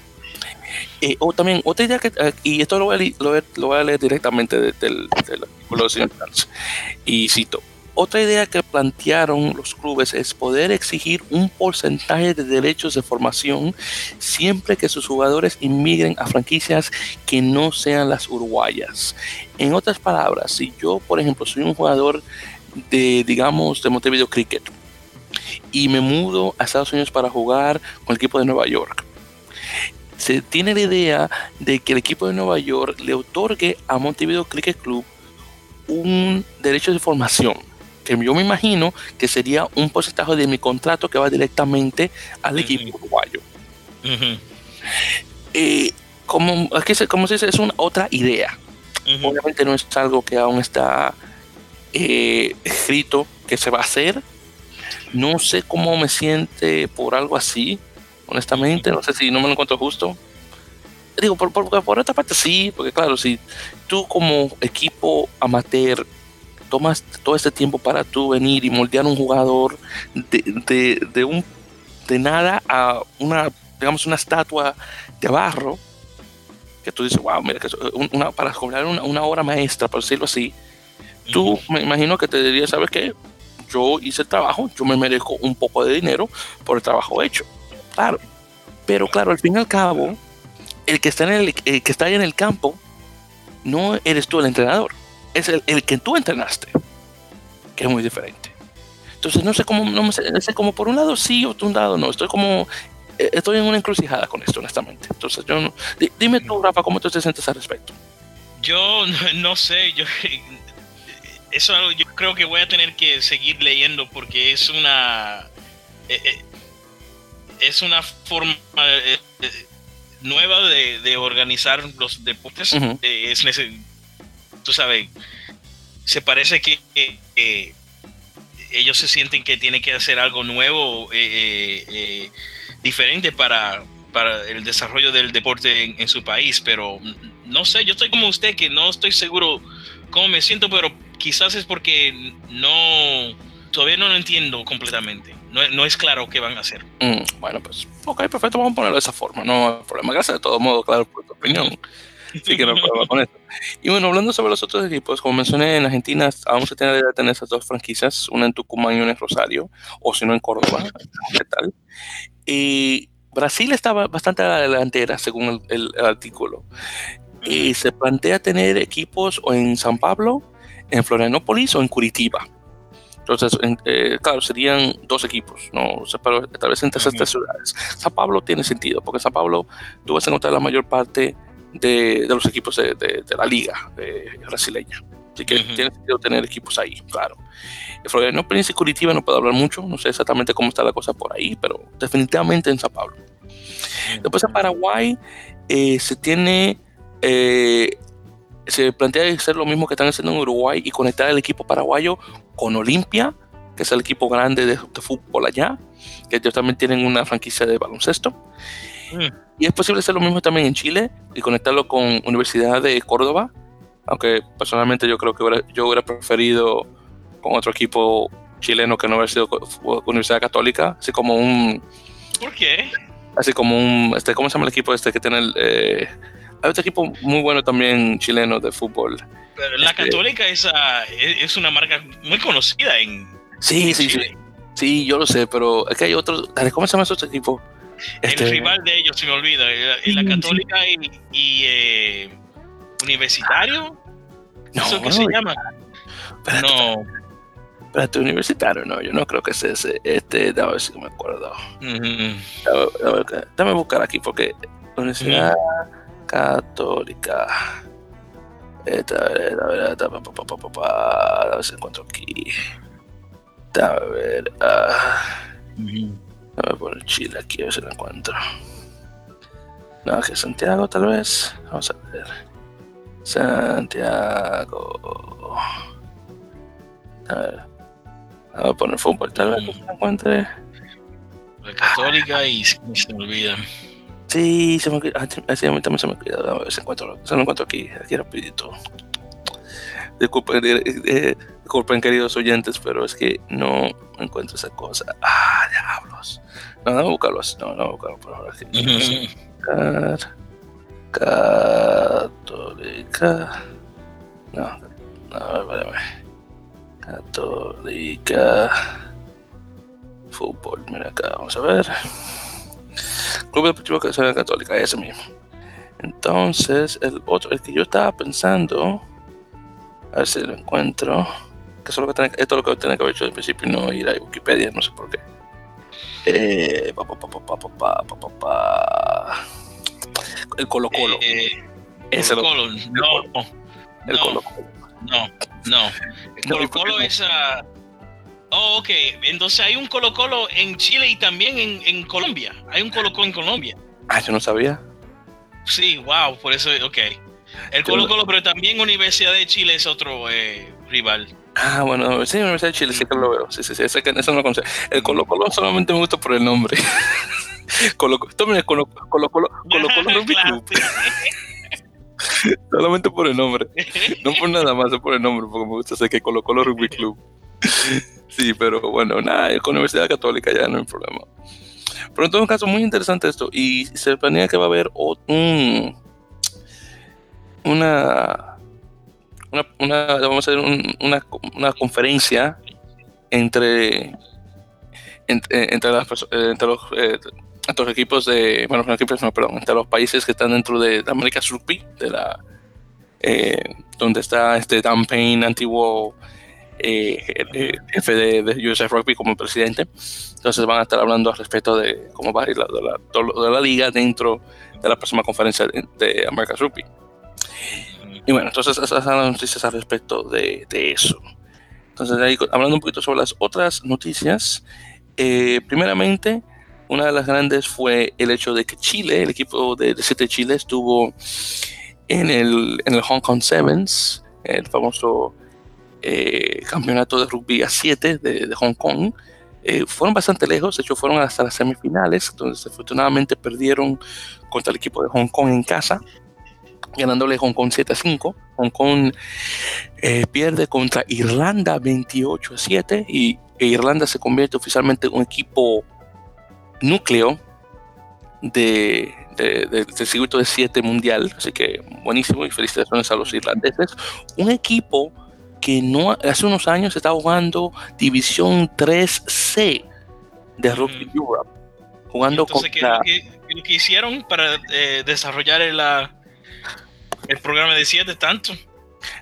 Eh, o también otra idea que, y esto lo voy a, leer, lo voy a leer directamente del, del artículo de señor y cito, otra idea que plantearon los clubes es poder exigir un porcentaje de derechos de formación siempre que sus jugadores inmigren a franquicias que no sean las uruguayas. En otras palabras, si yo, por ejemplo, soy un jugador de, digamos, de Montevideo Cricket y me mudo a Estados Unidos para jugar con el equipo de Nueva York, se tiene la idea de que el equipo de Nueva York le otorgue a Montevideo Cricket Club un derecho de formación que yo me imagino que sería un porcentaje de mi contrato que va directamente al equipo uruguayo. Eh, como, aquí se, como se dice, es una otra idea. Obviamente no es algo que aún está eh, escrito que se va a hacer. No sé cómo me siente por algo así, honestamente. No sé si no me lo encuentro justo. Digo, por, por, por otra parte sí, porque claro, si tú como equipo amateur tomas todo este tiempo para tú venir y moldear un jugador de, de, un de nada a una digamos una estatua de barro que tú dices, wow, mira, que una, para cobrar una, una hora maestra, por decirlo así, tú me imagino que te dirías, ¿sabes qué? Yo hice el trabajo, yo me merezco un poco de dinero por el trabajo hecho. Claro. Pero claro, al fin y al cabo, el que está, en el, que está ahí en el campo, no eres tú el entrenador, es el, el que tú entrenaste, que es muy diferente. Entonces no sé cómo, no sé, no sé cómo por un lado sí o por un lado no, estoy como, eh, estoy en una encrucijada con esto, honestamente. Entonces yo no, dime tú, Rafa, ¿cómo tú te sientes al respecto? Yo no, sé, yo eso yo creo que voy a tener que seguir leyendo porque es una eh, eh, es una forma nueva de, organizar los deportes. es tú sabes, se parece que ellos se sienten que tienen que hacer algo nuevo, eh, eh, eh, diferente para, para el desarrollo del deporte en, su país, pero no sé, yo estoy como usted, que no estoy seguro cómo me siento, pero quizás es porque no, todavía no lo entiendo completamente. No, no es claro qué van a hacer. Mm, bueno, pues, ok, perfecto, vamos a ponerlo de esa forma, no hay problema. Gracias de todo modo, claro, por tu opinión. Así que no problema con esto. Y bueno, hablando sobre los otros equipos, como mencioné, en Argentina se tiene que tener esas dos franquicias, una en Tucumán y una en Rosario, o si no en Córdoba, ¿qué tal? Y Brasil estaba bastante a la delantera, según el, artículo. Y se plantea tener equipos o en San Pablo, en Florianópolis o en Curitiba. Entonces, eh, claro, serían dos equipos, ¿no? tal vez entre esas tres ciudades. San Pablo tiene sentido, porque San Pablo tú vas a encontrar la mayor parte de, los equipos de, la liga brasileña. Así que tiene sentido tener equipos ahí, claro. no y Curitiba no puedo hablar mucho, no sé exactamente cómo está la cosa por ahí, pero definitivamente en Sao Paulo. Después en Paraguay eh, se tiene, eh, se plantea hacer lo mismo que están haciendo en Uruguay y conectar el equipo paraguayo con Olimpia, que es el equipo grande de, fútbol allá, que ellos también tienen una franquicia de baloncesto. Mm. Y es posible hacer lo mismo también en Chile y conectarlo con Universidad de Córdoba, aunque personalmente yo creo que yo hubiera preferido con otro equipo chileno que no hubiera sido Universidad Católica, así como un... ¿Por qué? Así como un... Este, ¿Cómo se llama el equipo este que tiene el... Eh, hay otro equipo muy bueno también chileno de fútbol. Pero la este, Católica es, es una marca muy conocida en... Sí, sí, sí. Sí, yo lo sé, pero es que hay otros... ¿Cómo se llama ese otro equipo? el este, rival de ellos, se me olvida, la, Católica y, eh, Universitario. No, ¿Eso qué se llama? no. Espérate, universitario, no, yo no creo que sea ese. Este, a ver si me acuerdo. dame, buscar aquí, porque Universidad Católica. Esta, ver, a ver, a ver si encuentro aquí. A ver. Voy a poner Chile aquí, a ver si lo encuentro. No, que Santiago tal vez. Vamos a ver. Santiago. A ver. Vamos a poner fútbol tal vez que encuentre. La católica y se me olvida. Sí, se me olvida. Ah, sí, a mí también se me olvida. A ver si encuentro. Se lo encuentro aquí, aquí rapidito. Disculpen, eh, eh, disculpen, queridos oyentes, pero es que no encuentro esa cosa. Ah, diablos. No, no buscarlo así. No, no buscarlo por ahora. Católica. No, no, vale, Católica. Fútbol, mira acá, vamos a ver. Club Deportivo Católica, ese mismo. Entonces, el otro, el que yo estaba pensando a ver si lo encuentro. Que eso es lo que esto es lo que tenía que haber hecho al principio, no ir a Wikipedia, no sé por qué. Eh, pa, pa, el Colo Colo. Eh, Ese Colo Colo, no. El Colo Colo. No, no. El Colo Colo es a. Oh, ok. Entonces hay un Colo Colo en Chile y también en, en Colombia. Hay un Colo Colo en Colombia. Ah, yo no sabía. Sí, wow, por eso, ok. El Colo Colo, pero también Universidad de Chile es otro eh, rival. Ah, bueno, sí, Universidad de Chile, sí que lo veo. Sí, sí, sí, eso no lo conozco. El Colo Colo solamente me gusta por el nombre. Colo, tomen el Colo Colo, Colo, Colo, Colo Rugby Club. solamente por el nombre. No por nada más, es por el nombre, porque me gusta sé que Colo Colo Rugby Club. Sí, pero bueno, nada, con Universidad Católica ya no hay problema. Pero en todo caso, muy interesante esto. Y se planea que va a haber un una, una, vamos a hacer una, una, conferencia entre entre, entre, las, entre los eh, los equipos de, bueno, equipos, no, perdón, entre los países que están dentro de, América Rugby, de la, eh, donde está este Dan Payne, antiguo eh, jefe de, de, USF Rugby como presidente. Entonces van a estar hablando al respecto de cómo va a ir la, de, la, de la liga dentro de la próxima conferencia de, de América Rugby. Y bueno, entonces esas son las noticias al respecto de, de eso. Entonces, ahí, hablando un poquito sobre las otras noticias, eh, primeramente, una de las grandes fue el hecho de que Chile, el equipo de, de siete Chile, estuvo en el, en el Hong Kong Sevens, el famoso eh, campeonato de rugby a 7 de, Hong Kong. Eh, fueron bastante lejos, de hecho fueron hasta las semifinales, donde desafortunadamente perdieron contra el equipo de Hong Kong en casa, ganándole Hong Kong 7 a 5. Hong Kong eh, pierde contra Irlanda 28 a 7 y e Irlanda se convierte oficialmente en un equipo núcleo de, del circuito de 7 mundial, así que buenísimo y felicitaciones a los irlandeses. Un equipo que no hace unos años estaba jugando División 3C de Rugby mm. Europe, jugando contra... ¿qué, lo que hicieron para eh, desarrollar el, el programa de 7 tanto?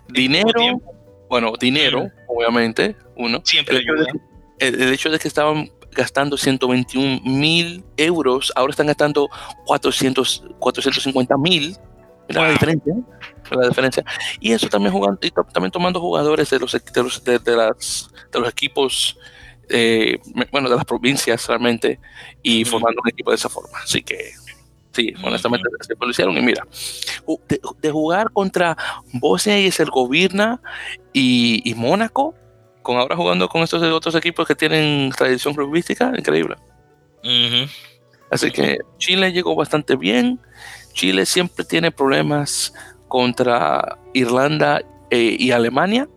Dinero, bueno, dinero, mm. obviamente, uno. Siempre el, el hecho de que estaban gastando 121 mil euros, ahora están gastando 400, 450 mil. Mira la diferencia, la diferencia. Y eso también jugando, y también tomando jugadores de los, de los, de, las, de los equipos, eh, bueno, de las provincias realmente, y formando un equipo de esa forma. Así que, sí, honestamente, se lo hicieron. Y mira, de, de, jugar contra Bosnia y Herzegovina y, y Mónaco, con ahora jugando con estos otros equipos que tienen tradición rugbyística, increíble. Así que Chile llegó bastante bien. Chile siempre tiene problemas contra Irlanda eh, y Alemania,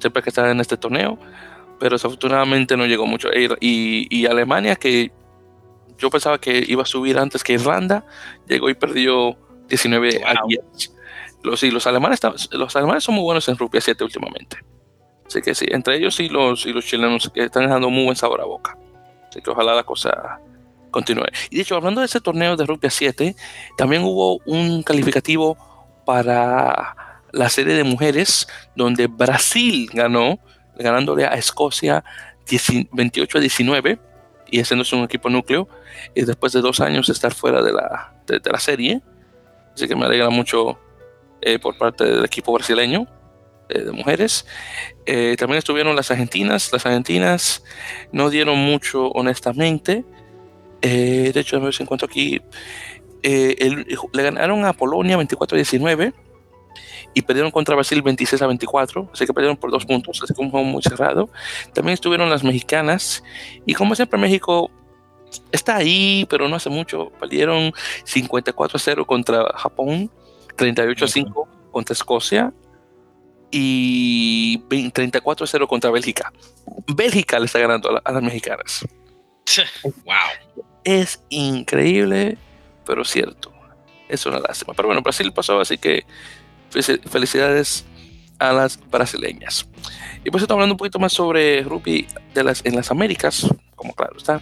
siempre que están en este torneo, pero desafortunadamente no llegó mucho. E y, Alemania, que yo pensaba que iba a subir antes que Irlanda, llegó y perdió 19 a 10. Los, los, alemanes, los alemanes son muy buenos en rugby 7 últimamente. Así que sí, entre ellos y los, y los chilenos que están dejando muy buen sabor a boca. Así que ojalá la cosa continúe. Y de hecho, hablando de ese torneo de rugby a 7, también hubo un calificativo para la serie de mujeres donde Brasil ganó, ganándole a Escocia 28 a 19 y haciéndose un equipo núcleo y después de dos años estar fuera de la, de, la serie. Así que me alegra mucho eh, por parte del equipo brasileño eh, de mujeres. Eh, también estuvieron las argentinas. Las argentinas no dieron mucho, honestamente. Eh, de hecho, a ver si encuentro aquí. Le ganaron a Polonia 24 a 19 y perdieron contra Brasil 26 a 24, así que perdieron por dos puntos, así que un juego muy cerrado. También estuvieron las mexicanas y como siempre México está ahí, pero no hace mucho, perdieron 54 a 0 contra Japón, 38 a 5 contra Escocia y 34-0 contra Bélgica. Bélgica le está ganando a, las mexicanas. wow. Es increíble, pero cierto. Es una lástima. Pero bueno, Brasil pasó, así que felicidades a las brasileñas. Y pues estoy hablando un poquito más sobre rugby de las, en las Américas, como claro está.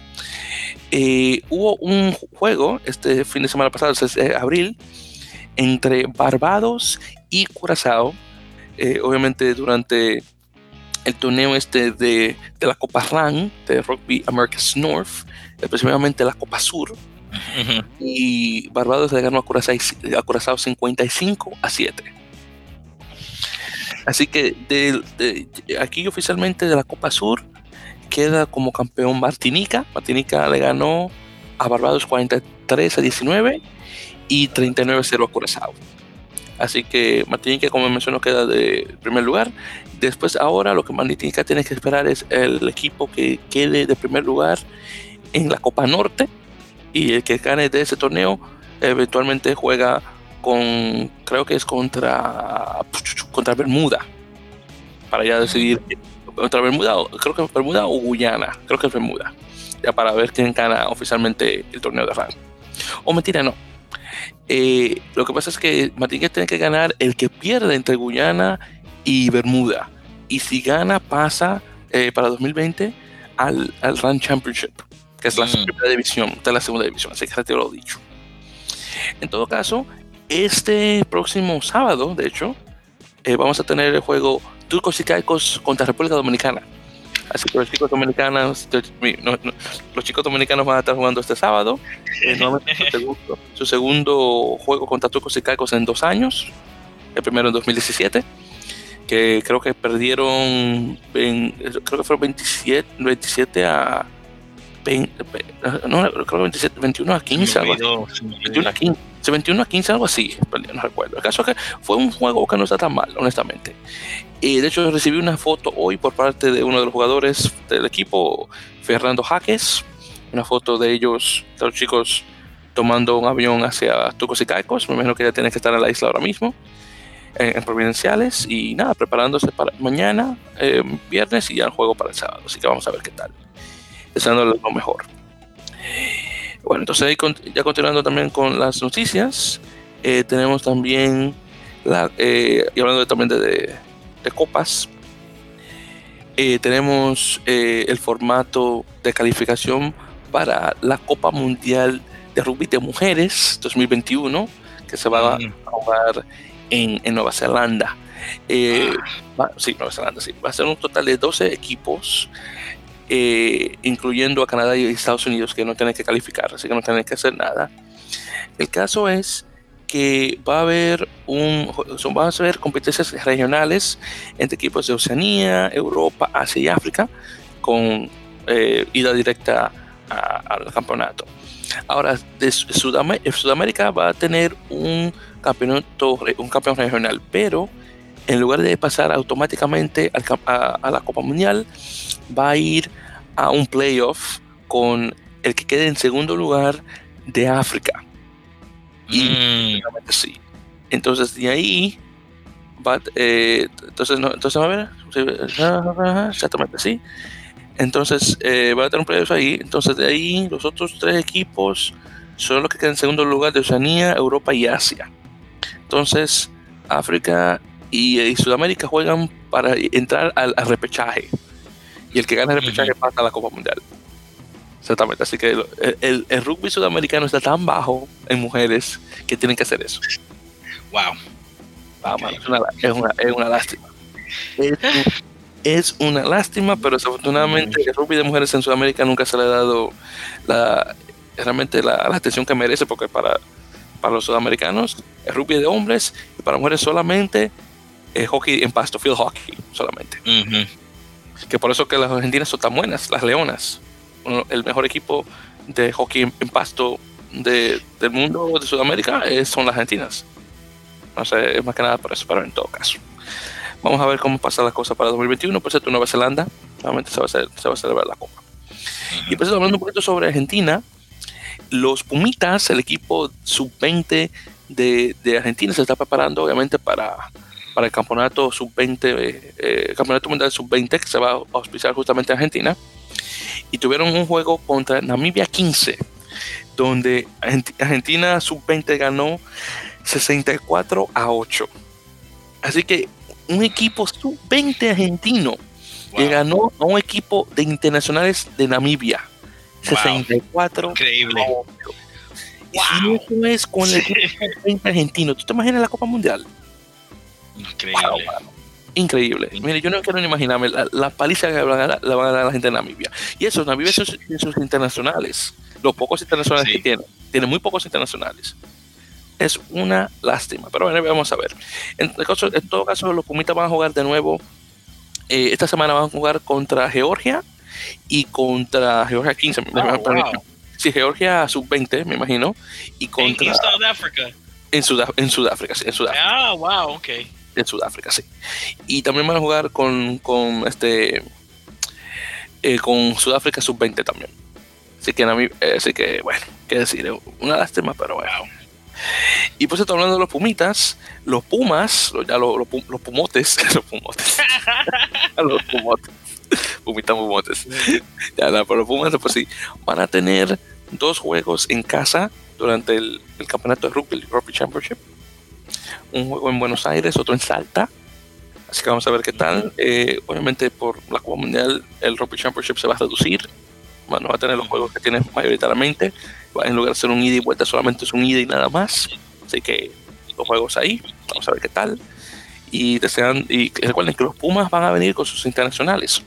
Eh, hubo un juego este fin de semana pasado, el de abril, entre Barbados y Curazao eh, obviamente durante el torneo este de, de, la Copa RAN, de Rugby America's North, específicamente la Copa Sur. Y Barbados le ganó a Curazao, a Curazao 55 a 7. Así que de, aquí oficialmente de la Copa Sur queda como campeón Martinica. Martinica le ganó a Barbados 43 a 19 y 39 a 0 a Curazao. Así que Martinica, como mencionó, queda de primer lugar. Después, ahora lo que Martinica tiene que esperar es el equipo que quede de primer lugar en la Copa Norte. Y el que gane de ese torneo eventualmente juega con, creo que es contra, contra Bermuda. Para ya decidir, contra Bermuda, creo que es Bermuda o Guyana, creo que es Bermuda. Ya para ver quién gana oficialmente el torneo de RAN. O mentira, no Eh, lo que pasa es que Martínez tiene que ganar el que pierde entre Guyana y Bermuda. Y si gana, pasa eh, para 2020 al, al Run Championship, que es la Mm. primera división, esta es la segunda división, así que retiro lo dicho. En todo caso, este próximo sábado, de hecho, eh, vamos a tener el juego Turcos y Caicos contra República Dominicana. Así que los chicos dominicanos, no, no, los chicos dominicanos van a estar jugando este sábado. Eh, su, segundo, su segundo juego contra Turcos y Caicos en dos años. El primero en 2017 que creo que perdieron, en, creo que fueron 27, 27 a 20, no, creo que 27, 21 a 15, algo así. 21 a 15, 21 a 15, algo así, no recuerdo. El caso es que fue un juego que no está tan mal, honestamente. Y de hecho recibí una foto hoy por parte de uno de los jugadores del equipo, Fernando Jaques, una foto de ellos, de los chicos tomando un avión hacia Tucos y Caicos, me imagino que ya tienen que estar en la isla ahora mismo en, Providenciales y nada, preparándose para mañana, eh, viernes y ya el juego para el sábado. Así que vamos a ver qué tal. Deseándole lo mejor. Bueno, entonces ya continuando también con las noticias, eh, tenemos también, la, eh, y hablando también de, de, de copas, eh, tenemos el formato de calificación para la Copa Mundial de Rugby de Mujeres 2021, que se va mm. a jugar en, en, Nueva Zelanda. Eh, va, sí, Nueva Zelanda, sí. Va a ser un total de 12 equipos, eh, incluyendo a Canadá y Estados Unidos, que no tienen que calificar, así que no tienen que hacer nada. El caso es que va a haber un son, van a haber competencias regionales entre equipos de Oceanía, Europa, Asia y África, con eh, ida directa al campeonato. Ahora, de Sudam Sudamérica va a tener un campeonato, un campeón regional, pero en lugar de pasar automáticamente al, a, a, la Copa Mundial, va a ir a un playoff con el que quede en segundo lugar de África. Y Mm. sí. Entonces de ahí va, eh, entonces, no, entonces a ver, exactamente sí. Entonces eh, va a tener un playoff ahí. Entonces de ahí los otros tres equipos son los que quedan en segundo lugar de Oceanía, Europa y Asia. Entonces, África y, y, Sudamérica juegan para entrar al, al, repechaje. Y el que gana el repechaje uh -huh. pasa a la Copa Mundial. Exactamente. Así que el, el, el, rugby sudamericano está tan bajo en mujeres que tienen que hacer eso. Wow. man, es, una, es, una, es, una, lástima. Es, es, una lástima, pero desafortunadamente el rugby de mujeres en Sudamérica nunca se le ha dado la, realmente la, la atención que merece, porque para para los sudamericanos el rugby de hombres y para mujeres solamente el hockey en pasto, field hockey solamente. Uh -huh. Que por eso que las argentinas son tan buenas, las leonas, uno, el mejor equipo de hockey en, en pasto de, del mundo de Sudamérica es, son las argentinas. No sé, es más que nada por eso, pero en todo caso. Vamos a ver cómo pasa la cosa para 2021. Por cierto, Nueva Zelanda, nuevamente se va a, hacer, se va a celebrar la Copa. Uh -huh. Y pues hablando un poquito sobre Argentina, los Pumitas, el equipo sub-20 de, de, Argentina, se está preparando obviamente para, para el campeonato sub-20, eh, campeonato mundial sub-20 que se va a auspiciar justamente en Argentina. Y tuvieron un juego contra Namibia 15, donde Argentina sub-20 ganó 64 a 8. Así que un equipo sub-20 argentino wow. le ganó a un equipo de internacionales de Namibia. 64. Increíble. Wow. Y eso es con el equipo argentino. ¿Tú te imaginas la Copa Mundial? Increíble. Wow, Increíble. Mire, yo no quiero ni imaginarme la, la paliza que van, a dar, la van, a dar, la gente de Namibia. Y eso, Namibia sus, sus internacionales. Los pocos internacionales sí. que tiene. Tiene muy pocos internacionales. Es una lástima. Pero bueno, vamos a ver. En, caso, en todo caso, los Pumitas van a jugar de nuevo. Eh, esta semana van a jugar contra Georgia y contra Georgia 15. Oh, wow. Sí, Georgia sub-20, me imagino. Y contra. En Sudáfrica. En, Sudá en Sudáfrica, sí. En Sudáfrica. Ah, wow, ok. En Sudáfrica, sí. Y también van a jugar con, con este. Eh, con Sudáfrica sub-20 también. Así que, eh, así que, bueno, qué decir, una lástima, pero bueno. Y pues estoy hablando de los pumitas, los pumas, ya los, los, los pumotes, los pumotes, los pumotes Pumitas Pumotes. ya, no, pero Pumas, pues sí, van a tener dos juegos en casa durante el, campeonato de rugby, el Rugby Championship. Un juego en Buenos Aires, otro en Salta. Así que vamos a ver qué tal. Eh, obviamente por la Copa Mundial el Rugby Championship se va a reducir. Bueno, va a tener los juegos que tiene mayoritariamente. En lugar de ser un ida y vuelta, solamente es un ida y nada más. Así que los juegos ahí. Vamos a ver qué tal. Y desean, y recuerden que los Pumas van a venir con sus internacionales.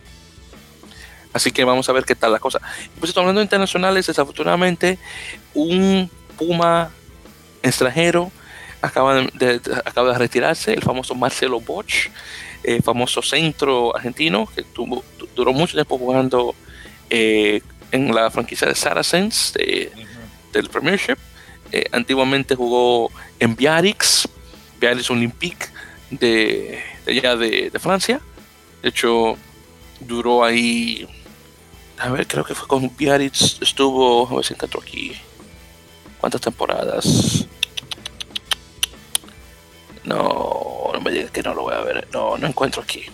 Así que vamos a ver qué tal la cosa. Pues hablando de internacionales, desafortunadamente, un Puma extranjero acaba de, acaba de retirarse, el famoso Marcelo Bosch, eh, famoso centro argentino, que tuvo, duró mucho tiempo jugando eh, en la franquicia de Saracens del Premiership. Eh, antiguamente jugó en Biarritz, Biarritz Olympique de, de allá de, de Francia. De hecho, duró ahí a ver, creo que fue con Biarritz, estuvo, a ver si encuentro aquí. ¿Cuántas temporadas? No, no me digas que no lo voy a ver. No, no encuentro aquí.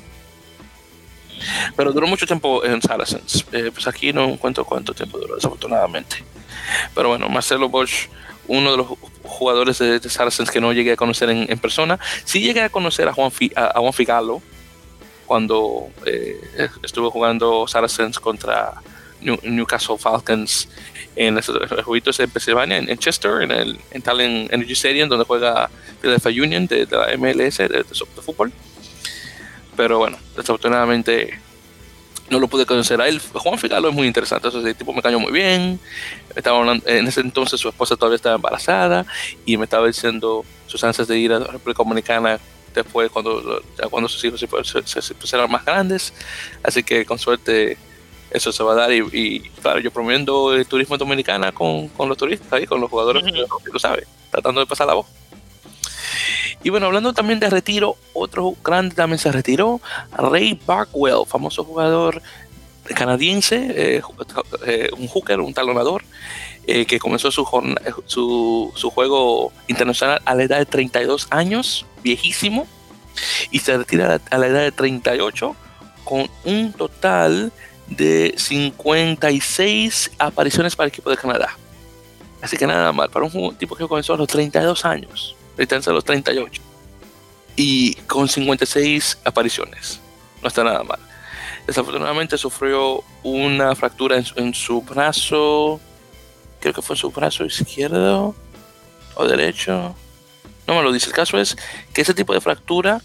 Pero duró mucho tiempo en Saracens. Eh, pues aquí no encuentro cuánto tiempo duró, desafortunadamente. Pero bueno, Marcelo Bosch, uno de los jugadores de, Saracens que no llegué a conocer en, persona. Sí llegué a conocer a Juan, a Juan Figalo, cuando eh, estuve jugando Saracens contra Newcastle Falcons en los jueguitos en Pennsylvania, en, Chester, en el en Talent Energy Stadium, donde juega Philadelphia Union de, la MLS de, fútbol. Pero bueno, desafortunadamente no lo pude conocer a él. Juan Figalo es muy interesante, ese tipo me cayó muy bien. Estaba en ese entonces su esposa todavía estaba embarazada y me estaba diciendo sus ansias de ir a la República Dominicana después cuando, cuando sus hijos se, se, pusieran más grandes. Así que con suerte eso se va a dar y, claro, yo promoviendo el turismo dominicana con, con los turistas ahí, con los jugadores, que lo sabe, tratando de pasar la voz. Y bueno, hablando también de retiro, otro grande también se retiró, Ray Barkwell, famoso jugador canadiense, eh, eh, un hooker, un talonador, eh, que comenzó su, su, su, juego internacional a la edad de 32 años, viejísimo, y se retira a la edad de 38 con un total de 56 apariciones para el equipo de Canadá. Así que nada mal, para un tipo que comenzó a los 32 años, a los 38, y con 56 apariciones. No está nada mal. Desafortunadamente sufrió una fractura en su brazo creo que fue su brazo izquierdo o derecho. No me lo dice. El caso es que ese tipo de fractura,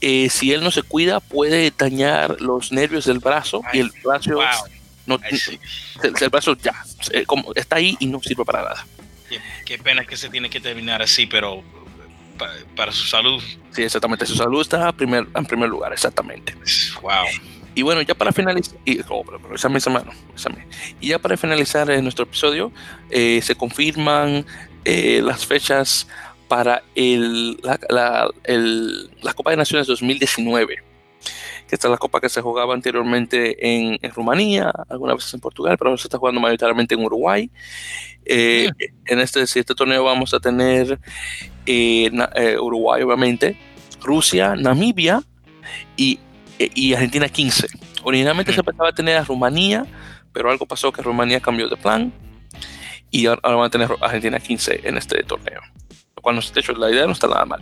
eh, si él no se cuida, puede dañar los nervios del brazo y el brazo, no, el, brazo ya eh, como está ahí y no sirve para nada. Qué, pena que se tiene que terminar así, pero para, su salud. Sí, exactamente. Su salud está primer, en primer lugar, exactamente. Wow. Y bueno, ya para finalizar, y, oh, y ya para finalizar eh, nuestro episodio, eh, se confirman eh, las fechas para el, la, Copa de Naciones 2019 que esta es la copa que se jugaba anteriormente en, Rumanía, algunas veces en Portugal, pero ahora se está jugando mayoritariamente en Uruguay. Mm. En este, este torneo vamos a tener Uruguay, obviamente, Rusia, Namibia y eh, y Argentina 15. Originalmente se pensaba tener a Rumanía, pero algo pasó que Rumanía cambió de plan y ahora, van a tener Argentina 15 en este torneo. Cual, de hecho, la idea no está nada mal.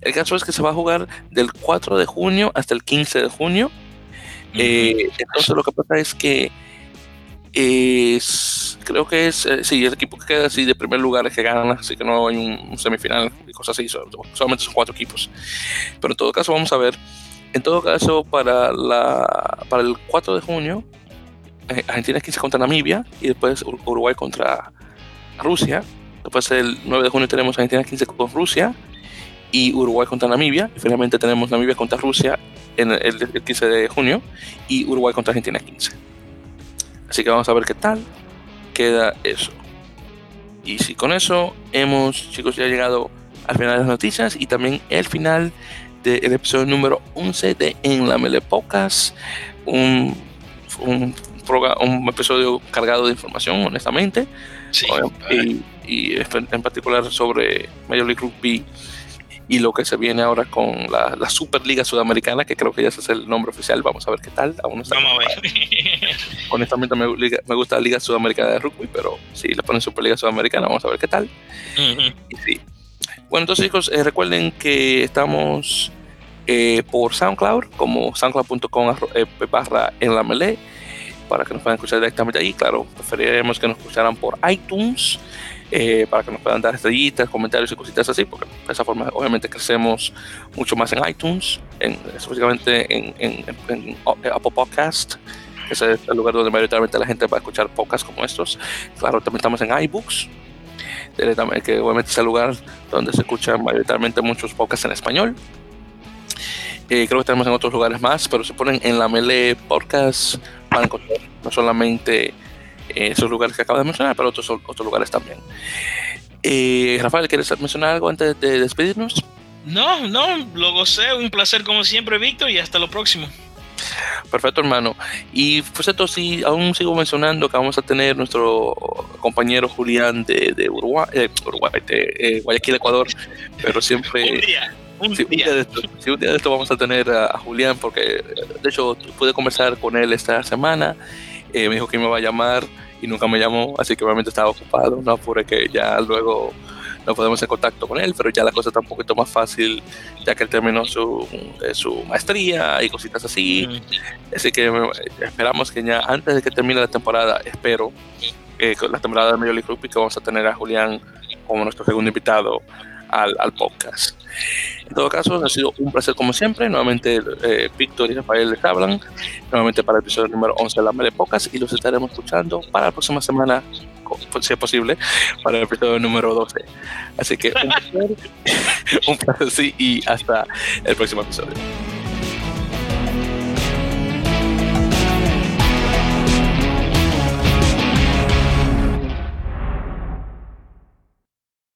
El caso es que se va a jugar del 4 de junio hasta el 15 de junio. Eh, entonces lo que pasa es que es, creo que es, eh, sí, el equipo que queda así de primer lugar es que gana, así que no hay un, semifinal y cosas así, solamente son cuatro equipos. Pero en todo caso vamos a ver en todo caso, para, la, para el 4 de junio, eh, Argentina 15 contra Namibia y después Uruguay contra Rusia. Después el 9 de junio tenemos Argentina 15 con Rusia y Uruguay contra Namibia. Finalmente tenemos Namibia contra Rusia en el, 15 de junio y Uruguay contra Argentina 15. Así que vamos a ver qué tal queda eso. Y si con eso hemos, chicos, ya llegado al final de las noticias y también el final del episodio número 11 de En la Mele Pocas, un, un, un, episodio cargado de información, honestamente, y, en particular sobre Major League Rugby y lo que se viene ahora con la, la Superliga Sudamericana, que creo que ya ese es el nombre oficial. Vamos a ver qué tal. Aún no está Vamos a ver. Honestamente me, liga- me gusta la Liga Sudamericana de Rugby, pero si le ponen Superliga Sudamericana, vamos a ver qué tal. Ujú. Y sí. Bueno, entonces chicos, eh, recuerden que estamos eh, por SoundCloud, como soundcloud.com eh, barra en la melee, para que nos puedan escuchar directamente ahí. Claro, preferiríamos que nos escucharan por iTunes, eh, para que nos puedan dar estrellitas, comentarios y cositas así, porque de esa forma obviamente crecemos mucho más en iTunes, en, específicamente en, en- en- Apple Podcast. que es el lugar donde mayoritariamente la gente va a escuchar podcasts como estos. Claro, también estamos en iBooks, que obviamente es el lugar donde se escuchan mayoritariamente muchos podcasts en español. Eh, creo que tenemos en otros lugares más, pero se ponen en la Mele Podcast, van a encontrar no solamente eh, esos lugares que acabo de mencionar, pero otros, otros lugares también. Eh, Rafael, ¿quieres mencionar algo antes de despedirnos? No, no, lo gocé. Un placer como siempre, Víctor, y hasta lo próximo. Perfecto, hermano. Y pues esto sí, aún sigo mencionando que vamos a tener nuestro compañero Julián de, de Uruguay, eh, Uruguay, de eh, Guayaquil, Ecuador, pero siempre... un día, un Sí, un, día. día de esto, sí, un día de esto vamos a tener a, a Julián porque de hecho pude conversar con él esta semana, eh, me dijo que me va a llamar y nunca me llamó, así que obviamente estaba ocupado, no apure que ya luego no podemos en contacto con él, pero ya la cosa está un poquito más fácil ya que él terminó su, eh, su maestría y cositas así, Mm. así que eh, esperamos que ya antes de que termine la temporada, espero eh, con la temporada de Major League Rugby que vamos a tener a Julián como nuestro segundo invitado al, al podcast. En todo caso, ha sido un placer como siempre. Nuevamente, eh, Víctor y Rafael les hablan. Nuevamente para el episodio número 11 de la Mele Podcast y los estaremos escuchando para la próxima semana, co- si es posible, para el episodio número 12. Así que un placer, un placer sí, y hasta el próximo episodio.